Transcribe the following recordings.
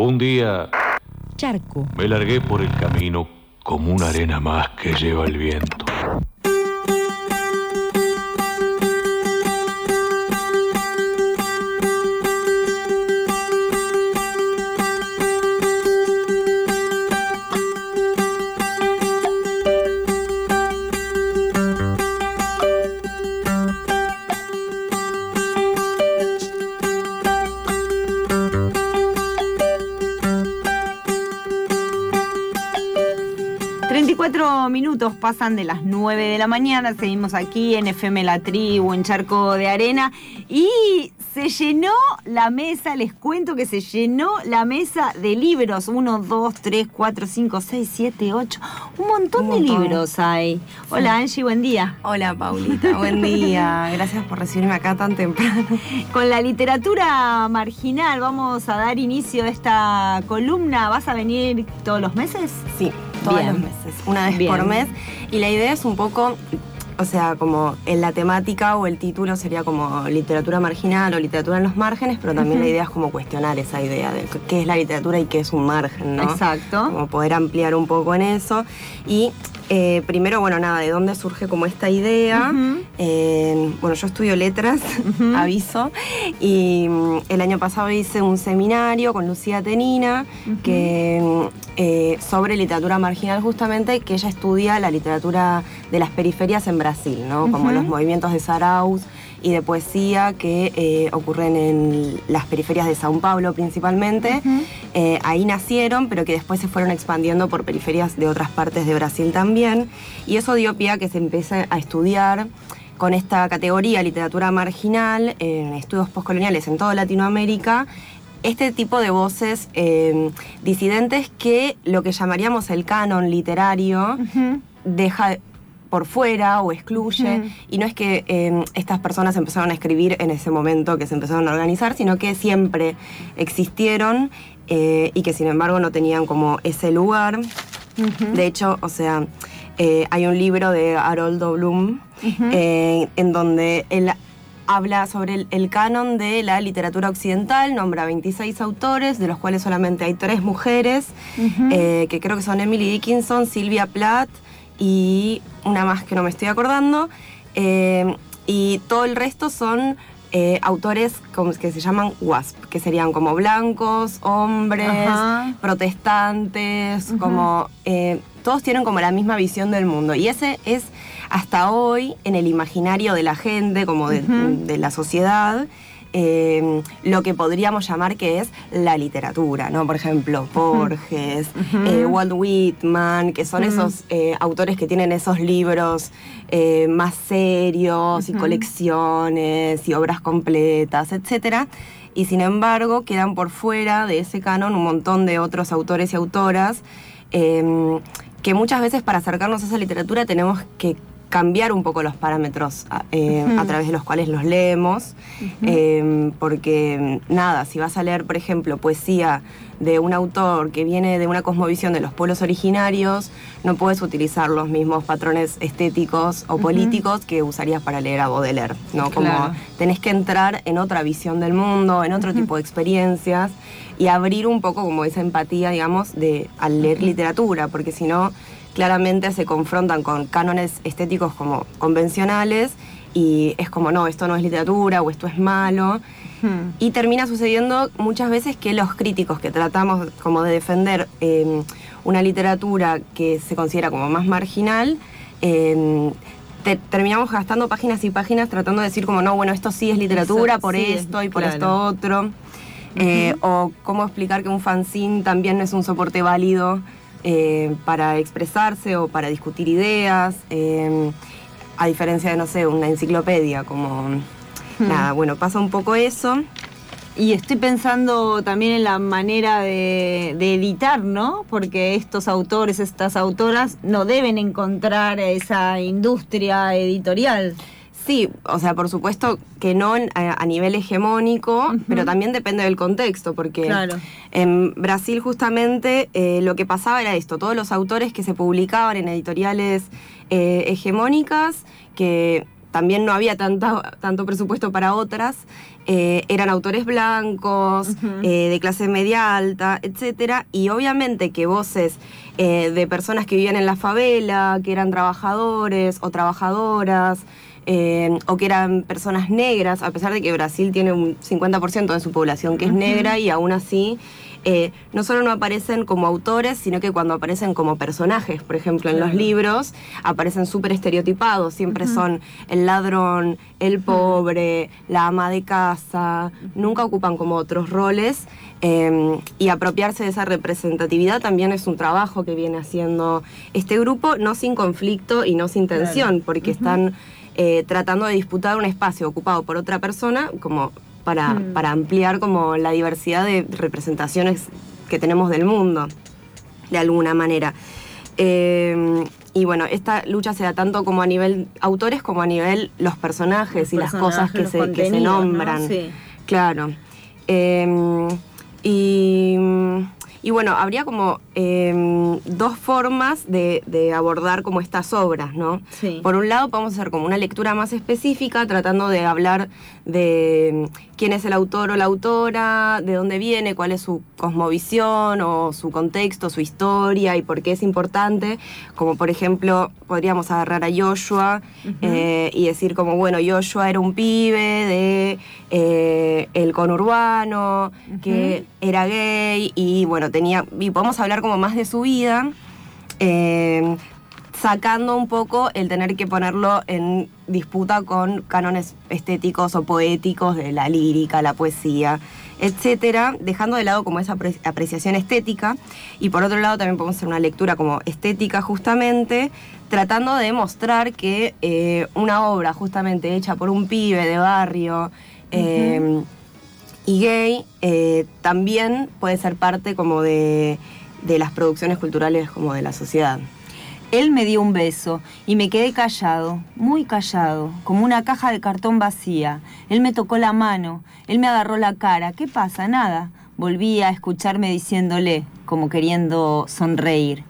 Un día Charco. me largué por el camino como una arena más que lleva el viento. Minutos pasan de las 9 de la mañana, seguimos aquí en FM La Tribu, en Charco de Arena, y se llenó la mesa, les cuento que se llenó la mesa de libros, 1, 2, 3, 4, 5, 6, 7, 8, un montón, Un montón. de libros hay. Hola Angie, buen día. Hola Paulita, buen día. Gracias por recibirme acá tan temprano. Con la literatura marginal vamos a dar inicio a esta columna, ¿vas a venir todos los meses? Sí, todos Bien. los meses, una vez Bien. por mes. Y la idea es un poco, o sea, como en la temática o el título sería como literatura marginal o literatura en los márgenes, pero también la idea es como cuestionar esa idea de qué es la literatura y qué es un margen, ¿no? Exacto. Como poder ampliar un poco en eso. Y eh, primero, bueno, nada, ¿de dónde surge como esta idea? Eh, bueno, yo estudio letras, aviso, y mm, el año pasado hice un seminario con Lucía Tenina que, mm, eh, sobre literatura marginal justamente, que ella estudia la literatura de las periferias en Brasil, ¿no? Como los movimientos de Saraus y de poesía que eh, ocurren en las periferias de Sao Paulo principalmente. Eh, ahí nacieron, pero que después se fueron expandiendo por periferias de otras partes de Brasil también. Y eso dio pie a que se empiece a estudiar con esta categoría literatura marginal en estudios postcoloniales en toda Latinoamérica. Este tipo de voces eh, disidentes que lo que llamaríamos el canon literario deja por fuera o excluye. Y no es que eh, estas personas empezaron a escribir en ese momento que se empezaron a organizar, sino que siempre existieron eh, y que sin embargo no tenían como ese lugar. De hecho, o sea, eh, hay un libro de Haroldo Bloom eh, en donde él habla sobre el, el canon de la literatura occidental, nombra 26 autores, de los cuales solamente hay tres mujeres, eh, que creo que son Emily Dickinson, Sylvia Plath y una más que no me estoy acordando. Eh, y todo el resto son eh, autores como que se llaman WASP, que serían como blancos, hombres, Ajá. protestantes, como eh, todos tienen como la misma visión del mundo. Y ese es hasta hoy en el imaginario de la gente, como de la sociedad, eh, lo que podríamos llamar que es la literatura, ¿no? Por ejemplo, Borges, eh, Walt Whitman, que son esos eh, autores que tienen esos libros eh, más serios y colecciones y obras completas, etcétera. Y sin embargo, quedan por fuera de ese canon un montón de otros autores y autoras eh, que muchas veces para acercarnos a esa literatura tenemos que cambiar un poco los parámetros a, eh, Ujú. a través de los cuales los leemos, eh, porque nada, si vas a leer, por ejemplo, poesía de un autor que viene de una cosmovisión de los pueblos originarios, no puedes utilizar los mismos patrones estéticos o Ujú. políticos que usarías para leer a Baudelaire, ¿no? Como Claro. tenés que entrar en otra visión del mundo, en otro tipo de experiencias y abrir un poco como esa empatía, digamos, de al leer literatura, porque si no, claramente se confrontan con cánones estéticos como convencionales y es como, no, esto no es literatura o esto es malo. Ujú. Y termina sucediendo muchas veces que los críticos que tratamos como de defender eh, una literatura que se considera como más marginal, eh, te- terminamos gastando páginas y páginas tratando de decir como, no, bueno, esto sí es literatura Eso por sí esto y por claro. esto otro. Eh, O cómo explicar que un fanzine también no es un soporte válido eh, para expresarse o para discutir ideas. eh, a diferencia de, no sé, una enciclopedia, como... Nada, bueno, pasa un poco eso. Y estoy pensando también en la manera de, de editar, ¿no? Porque estos autores, estas autoras, no deben encontrar esa industria editorial. Sí, o sea, por supuesto que no a, nivel hegemónico, pero también depende del contexto, porque Claro. en Brasil justamente eh, lo que pasaba era esto, todos los autores que se publicaban en editoriales eh, hegemónicas, que también no había tanto presupuesto para otras, eh, eran autores blancos, eh, de clase media alta, etc. Y obviamente que voces eh, de personas que vivían en la favela, que eran trabajadores o trabajadoras, o que eran personas negras, a pesar de que Brasil tiene un 50% de su población que es negra y aún así eh, no solo no aparecen como autores, sino que cuando aparecen como personajes, por ejemplo, en los libros, aparecen súper estereotipados, siempre son el ladrón, el pobre, la ama de casa, nunca ocupan como otros roles. Em, y apropiarse de esa representatividad también es un trabajo que viene haciendo este grupo, no sin conflicto y no sin tensión, porque están eh, tratando de disputar un espacio ocupado por otra persona, como Mm. para, ampliar como la diversidad de representaciones que tenemos del mundo, de alguna manera. Eh, y bueno, esta lucha se da tanto como a nivel autores como a nivel los personajes y las cosas que se, que se nombran. Claro. Eh, y y bueno, habría como em, dos formas de, abordar como estas obras, ¿no? Por un lado, podemos hacer como una lectura más específica, tratando de hablar de em, quién es el autor o la autora, de dónde viene, cuál es su cosmovisión o su contexto, su historia y por qué es importante. Como por ejemplo, podríamos agarrar a Joshua eh, y decir como, bueno, Joshua era un pibe de eh, el conurbano, que era gay y bueno, tenía, y podemos hablar como más de su vida, eh, sacando un poco el tener que ponerlo en disputa con cánones estéticos o poéticos de la lírica, la poesía, etcétera, dejando de lado como esa apreciación estética. Y por otro lado también podemos hacer una lectura como estética justamente, tratando de mostrar que eh, una obra justamente hecha por un pibe de barrio, Em, y gay eh, también puede ser parte como de, de las producciones culturales como de la sociedad. Él me dio un beso y me quedé callado, muy callado, como una caja de cartón vacía. Él me tocó la mano, él me agarró la cara. ¿Qué pasa? Nada. Volví a escucharme diciéndole, como queriendo sonreír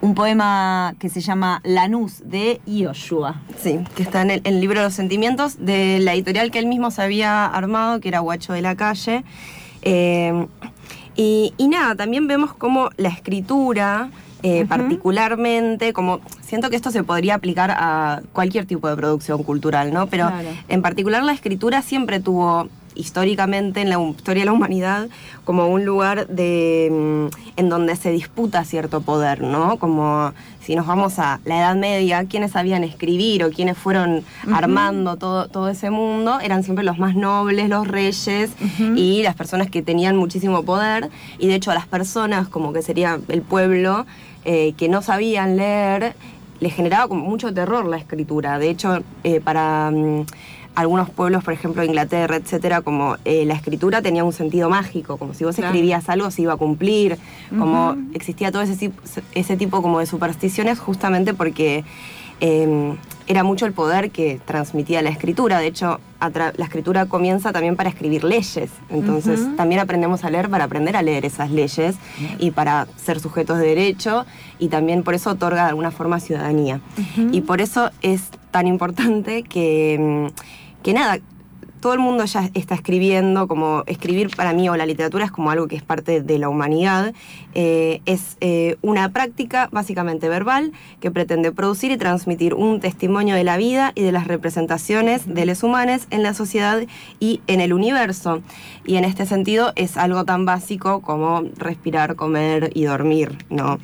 un poema que se llama Lanús de Yoshua. Sí, que está en el, libro de los sentimientos de la editorial que él mismo se había armado, que era Guacho de la Calle. Eh, y, nada, también vemos como la escritura, eh, particularmente, como siento que esto se podría aplicar a cualquier tipo de producción cultural, ¿no? Pero en particular la escritura siempre tuvo históricamente en la historia de la humanidad como un lugar de, mm, en donde se disputa cierto poder, ¿no? Como si nos vamos a la Edad Media, quienes sabían escribir o quienes fueron armando todo, todo ese mundo eran siempre los más nobles, los reyes y las personas que tenían muchísimo poder. Y de hecho a las personas, como que sería el pueblo, eh, que no sabían leer, les generaba como mucho terror la escritura. De hecho, eh, para... Mm, algunos pueblos, por ejemplo, Inglaterra, etcétera, como eh, la escritura tenía un sentido mágico, como si vos escribías algo se iba a cumplir, como existía todo ese, ese tipo como de supersticiones justamente porque em, era mucho el poder que transmitía la escritura. De hecho, la escritura comienza también para escribir leyes. Entonces, también aprendemos a leer para aprender a leer esas leyes y para ser sujetos de derecho y también por eso otorga de alguna forma ciudadanía. Y por eso es tan importante que em, que nada, todo el mundo ya está escribiendo, como escribir para mí o la literatura es como algo que es parte de la humanidad, eh, es eh, una práctica básicamente verbal que pretende producir y transmitir un testimonio de la vida y de las representaciones de los humanos en la sociedad y en el universo. Y en este sentido es algo tan básico como respirar, comer y dormir, ¿no?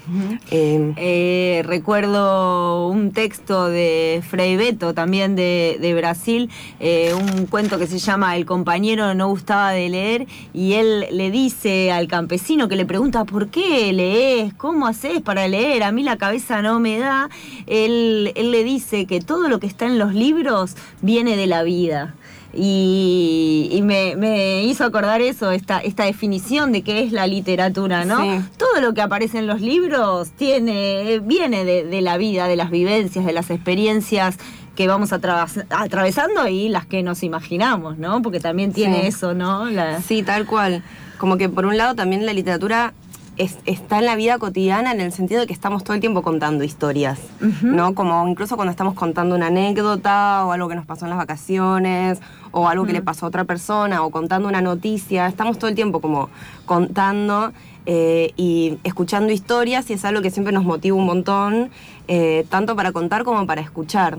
Eh, recuerdo un texto de Frei Beto, también de, de Brasil, un cuento que que se llama El compañero no gustaba de leer y él le dice al campesino que le pregunta ¿por qué lees? ¿Cómo haces para leer? A mí la cabeza no me da. Él, él le dice que todo lo que está en los libros viene de la vida. Y, me, hizo acordar eso, esta, esta definición de qué es la literatura, ¿no? Todo lo que aparece en los libros tiene, viene de, de, la vida, de las vivencias, de las experiencias que vamos atravesando y las que nos imaginamos, ¿no? Porque también tiene eso, ¿no? Sí, tal cual. Como que por un lado también la literatura está en la vida cotidiana en el sentido de que estamos todo el tiempo contando historias, ¿no? Como incluso cuando estamos contando una anécdota o algo que nos pasó en las vacaciones o algo que le pasó a otra persona o contando una noticia, estamos todo el tiempo como contando eh, y escuchando historias y es algo que siempre nos motiva un montón, eh, tanto para contar como para escuchar.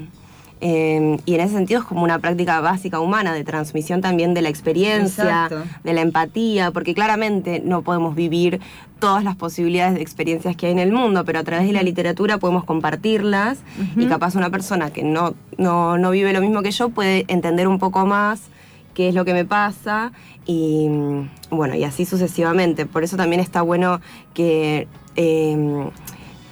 Em, y en ese sentido es como una práctica básica humana de transmisión también de la experiencia, de la empatía, porque claramente no podemos vivir todas las posibilidades de experiencias que hay en el mundo, pero a través de la literatura podemos compartirlas y capaz una persona que no, no, vive lo mismo que yo puede entender un poco más qué es lo que me pasa y bueno, y así sucesivamente. Por eso también está bueno que em,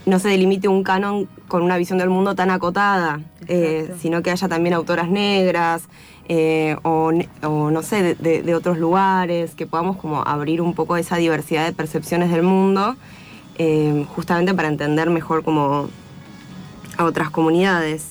no se delimite un canon con una visión del mundo tan acotada, eh, sino que haya también autoras negras eh, o, no sé, de, otros lugares, que podamos como abrir un poco esa diversidad de percepciones del mundo, eh, justamente para entender mejor como a otras comunidades.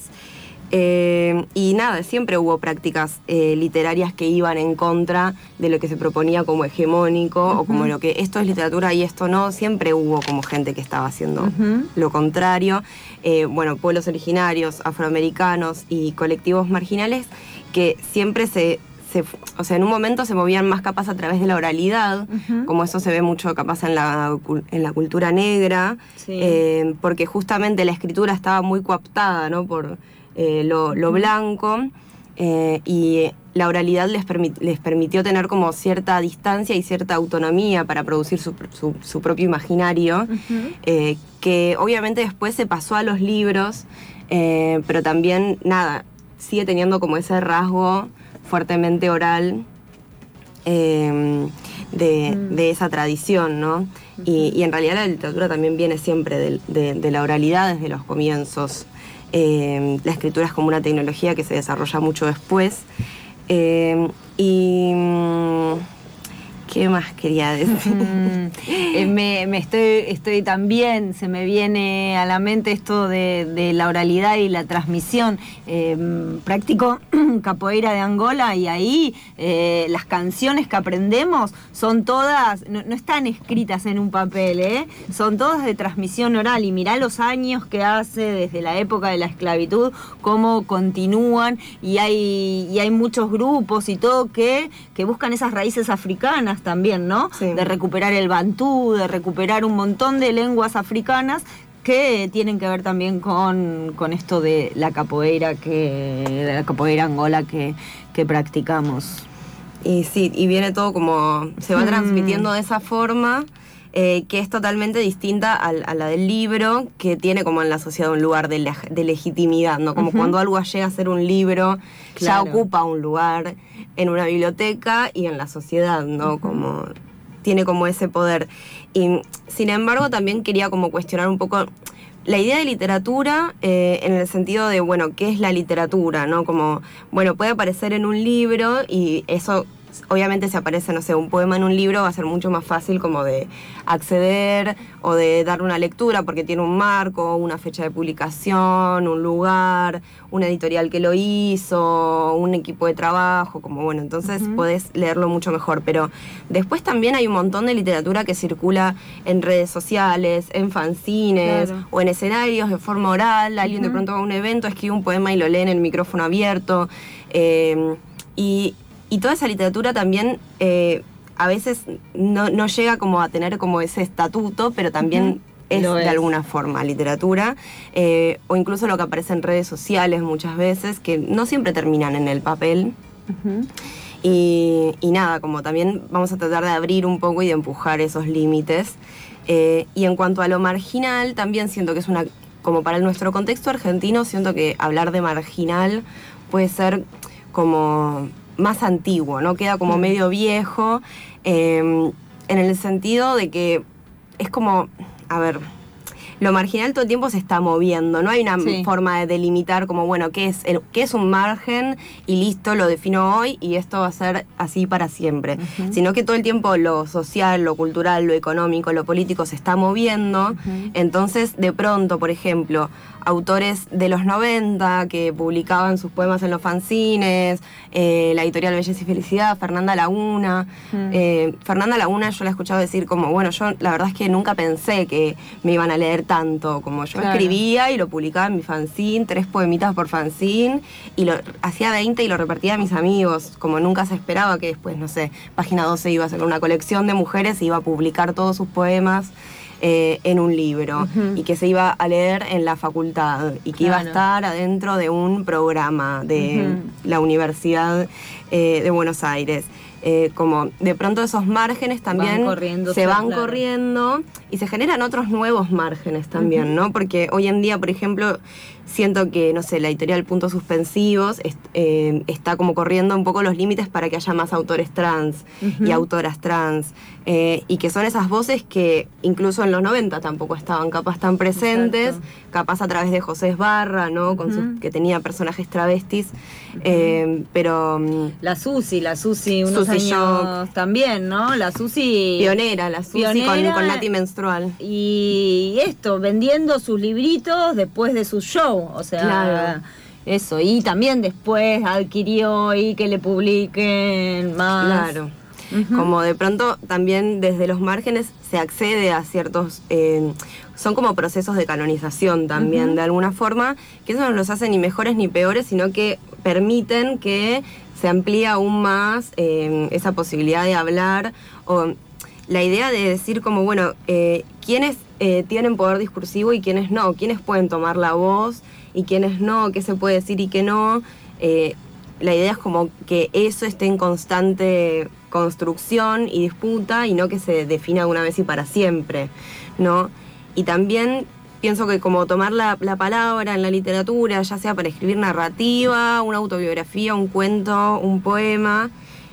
Eh, y nada, siempre hubo prácticas eh, literarias que iban en contra de lo que se proponía como hegemónico o como lo que esto es literatura y esto no. Siempre hubo como gente que estaba haciendo lo contrario. Eh, bueno, pueblos originarios, afroamericanos y colectivos marginales que siempre se o sea, en un momento se movían más capaz a través de la oralidad, como eso se ve mucho capaz en la, en la cultura negra, porque justamente la escritura estaba muy coaptada, ¿no? Por, eh, lo, blanco, eh, y la oralidad les, les, permitió tener como cierta distancia y cierta autonomía para producir su, propio imaginario, eh, que obviamente después se pasó a los libros, pero también, nada, sigue teniendo como ese rasgo fuertemente oral. Mm. de, esa tradición, ¿no? y, en realidad la literatura también viene siempre de la oralidad desde los comienzos. Eh, la escritura es como una tecnología que se desarrolla mucho después. Eh, y mm, ¿Qué más quería decir? Eh, me, estoy, estoy también, se me viene a la mente esto de, la oralidad y la transmisión. Eh, practico capoeira de Angola y ahí eh, las canciones que aprendemos son todas, no, están escritas en un papel, ¿eh? son todas de transmisión oral. Y mirá los años que hace desde la época de la esclavitud, cómo continúan y hay, y hay muchos grupos y todo que, que buscan esas raíces africanas también, ¿no? De recuperar el bantú, de recuperar un montón de lenguas africanas que tienen que ver también con, esto de la capoeira, que, de la capoeira angola que, practicamos. Y sí, y viene todo como, se va mm. transmitiendo de esa forma. Eh, que es totalmente distinta a, la del libro, que tiene como en la sociedad un lugar de, legitimidad, ¿no? Como cuando algo llega a ser un libro, ya ocupa un lugar en una biblioteca y en la sociedad, ¿no? Como tiene como ese poder. Y sin embargo también quería como cuestionar un poco la idea de literatura eh, en el sentido de, bueno, ¿qué es la literatura? ¿No? Como, bueno, puede aparecer en un libro y eso obviamente si aparece, no sé, un poema en un libro va a ser mucho más fácil como de acceder o de dar una lectura porque tiene un marco, una fecha de publicación, un lugar, una editorial que lo hizo, un equipo de trabajo, como bueno, entonces podés leerlo mucho mejor. Pero después también hay un montón de literatura que circula en redes sociales, en fanzines o en escenarios de forma oral. Alguien de pronto va a un evento, escribe un poema y lo lee en el micrófono abierto. Eh, y y toda esa literatura también eh, a veces no, llega como a tener como ese estatuto, pero también es, de alguna forma literatura, eh, o incluso lo que aparece en redes sociales muchas veces, que no siempre terminan en el papel. y, nada, como también vamos a tratar de abrir un poco y de empujar esos límites. Eh, y en cuanto a lo marginal, también siento que es una, como para nuestro contexto argentino, siento que hablar de marginal puede ser como más antiguo, ¿no? Queda como medio viejo, em, en el sentido de que es como, a ver, lo marginal todo el tiempo se está moviendo, no hay una Sí. forma de delimitar como, bueno, ¿qué es, el, qué es un margen? Y listo, lo defino hoy y esto va a ser así para siempre. Sino que todo el tiempo lo social, lo cultural, lo económico, lo político se está moviendo. Entonces, de pronto, por ejemplo, autores de los 90 que publicaban sus poemas en los fanzines, eh, la editorial Belleza y Felicidad, Fernanda Laguna. Eh, Fernanda Laguna yo la he escuchado decir como, bueno, yo la verdad es que nunca pensé que me iban a leer tanto, como yo Claro. escribía y lo publicaba en mi fanzine, tres poemitas por fanzine, y lo hacía 20 y lo repartía a mis amigos, como nunca se esperaba que después, no sé, Página 12 iba a hacer una colección de mujeres y iba a publicar todos sus poemas eh, en un libro y que se iba a leer en la facultad y que iba a estar adentro de un programa de la Universidad eh, de Buenos Aires. Eh, como de pronto esos márgenes también se van claro. corriendo y se generan otros nuevos márgenes también, ¿no? Porque hoy en día, por ejemplo, siento que, no sé, la editorial Puntos Suspensivos est- eh, está como corriendo un poco los límites para que haya más autores trans y autoras trans, eh, y que son esas voces que incluso en los 90 tampoco estaban capaz tan presentes, Exacto. capaz a través de José Esbarra, ¿no? Con sus- que tenía personajes travestis, eh, pero... mm, La Susi, la Susi, unos Susi años también, ¿no? La Susi. Pionera, la Susi con, con Nati Menstrual. Y esto, vendiendo sus libritos después de su show. O sea, Claro. eso. Y también después adquirió y que le publiquen más. Claro. Como de pronto también desde los márgenes se accede a ciertos, eh, son como procesos de canonización también, de alguna forma, que eso no los hace ni mejores ni peores, sino que permiten que se amplíe aún más eh, esa posibilidad de hablar o la idea de decir como, bueno, eh, quiénes eh, tienen poder discursivo y quiénes no, quiénes pueden tomar la voz y quiénes no, qué se puede decir y qué no. Eh, la idea es como que eso esté en constante construcción y disputa y no que se defina una vez y para siempre, ¿no? Y también pienso que como tomar la, la palabra en la literatura, ya sea para escribir narrativa, una autobiografía, un cuento, un poema,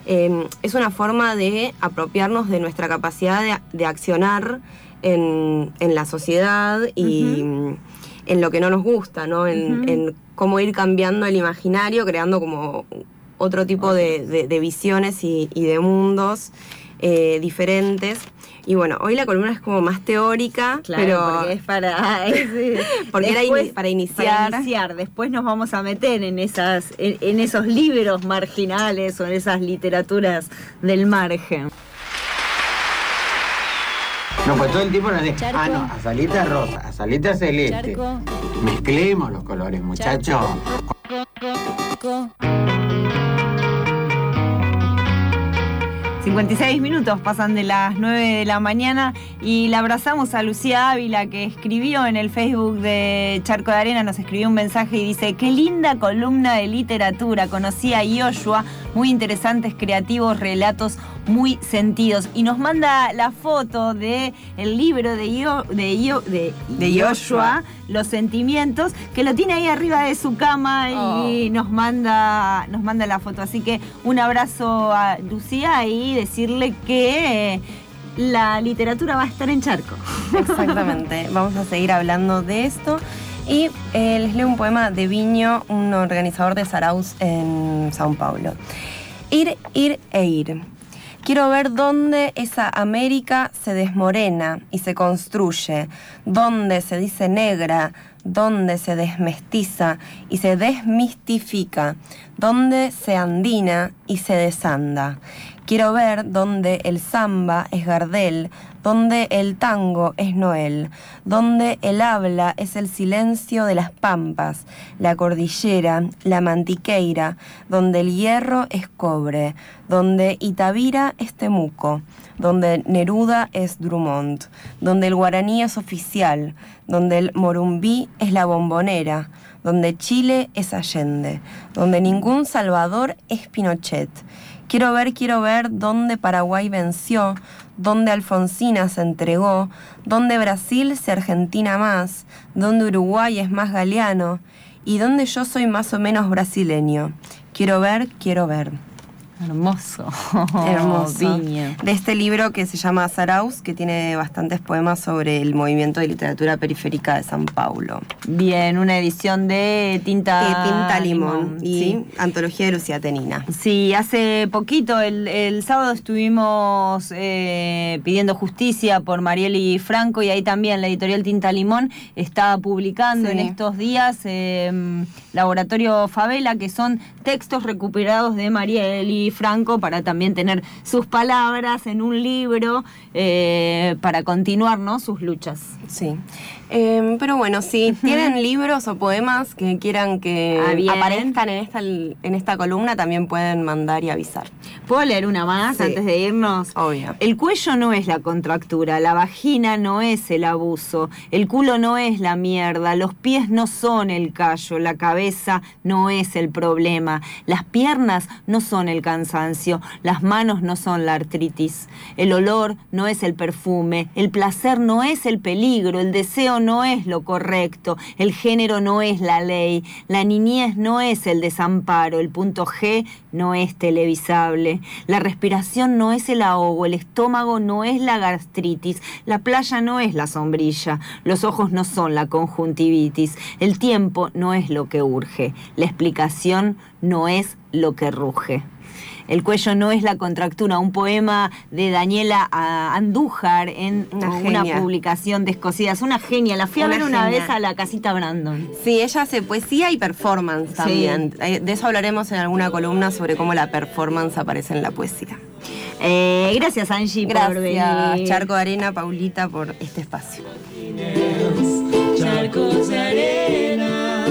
eh, es una forma de apropiarnos de nuestra capacidad de, de accionar en, en la sociedad y en lo que no nos gusta, ¿no? En, en cómo ir cambiando el imaginario, creando como otro tipo de, de- de visiones y, y de mundos eh, diferentes. Y bueno, hoy la columna es como más teórica, Claro, pero porque es para. es- Porque era para iniciar. para iniciar. Después nos vamos a meter en esas, en, en esos libros marginales o en esas literaturas del margen. No, pues todo el tiempo nos dice, Charco. ah, no, azalita rosa, azalita celeste. Charco. Mezclemos los colores, muchachos. 56 minutos pasan de las 9 de la mañana y la abrazamos a Lucía Ávila que escribió en el Facebook de Charco de Arena, nos escribió un mensaje y dice, qué linda columna de literatura, conocí a Yoshua, muy interesantes, creativos, relatos muy sentidos. Y nos manda la foto de el libro de, Yo- de, Yo- de, De Yoshua. Los Sentimientos, que lo tiene ahí arriba de su cama y nos manda, nos manda la foto. Así que un abrazo a Lucía y decirle que eh, la literatura va a estar en Charco. Exactamente, vamos a seguir hablando de esto. Y eh, les leo un poema de Viño, un organizador de Saraus en Sao Paulo. Ir, ir e ir. Quiero ver dónde esa América se desmorena y se construye, dónde se dice negra, dónde se desmestiza y se desmistifica, dónde se andina y se desanda. Quiero ver dónde el samba es Gardel, donde el tango es Noel, donde el habla es el silencio de las pampas, la cordillera, la mantiqueira, donde el hierro es cobre, donde Itavira es Temuco, donde Neruda es Drummond, donde el guaraní es oficial, donde el morumbí es la bombonera, donde Chile es Allende, donde ningún Salvador es Pinochet. Quiero ver, quiero ver dónde Paraguay venció, dónde Alfonsina se entregó, dónde Brasil se Argentina más, dónde Uruguay es más galeano y dónde yo soy más o menos brasileño. Quiero ver, quiero ver. Hermoso. Hermoso. De este libro que se llama Saraus, que tiene bastantes poemas sobre el movimiento de literatura periférica de San Paulo. Bien, una edición de tinta, de Tinta Limón, y sí. Antología de Lucía Tenina. Sí, hace poquito, el, el sábado estuvimos eh, pidiendo justicia por Marieli Franco y ahí también la editorial Tinta Limón está publicando Sí. en estos días eh, Laboratorio Favela, que son textos recuperados de Marieli Franco para también tener sus palabras en un libro eh, para continuar sus luchas. Sí. Eh, pero bueno, si tienen libros o poemas que quieran que Ah, aparezcan en esta, en esta columna, también pueden mandar y avisar. ¿Puedo leer una más Sí. antes de irnos? Obvio. El cuello no es la contractura, la vagina no es el abuso, el culo no es la mierda, los pies no son el callo, la cabeza no es el problema, las piernas no son el cansancio, las manos no son la artritis, el olor no es el perfume, el placer no es el peligro, el deseo no es lo correcto, el género no es la ley, la niñez no es el desamparo, el punto G no es televisable, la respiración no es el ahogo, el estómago no es la gastritis, la playa no es la sombrilla, los ojos no son la conjuntivitis, el tiempo no es lo que urge, la explicación no es lo que ruge. El cuello no es la contractura, un poema de Daniela ah, Andújar en una, publicación de Escocida. Es una genia, la fui a ver una vez a la casita Brandon. Sí, ella hace poesía y performance también. Eh, de eso hablaremos en alguna columna sobre cómo la performance aparece en la poesía. Eh, gracias Angie gracias. Charco de Arena, Paulita, por este espacio. Charcos de arena,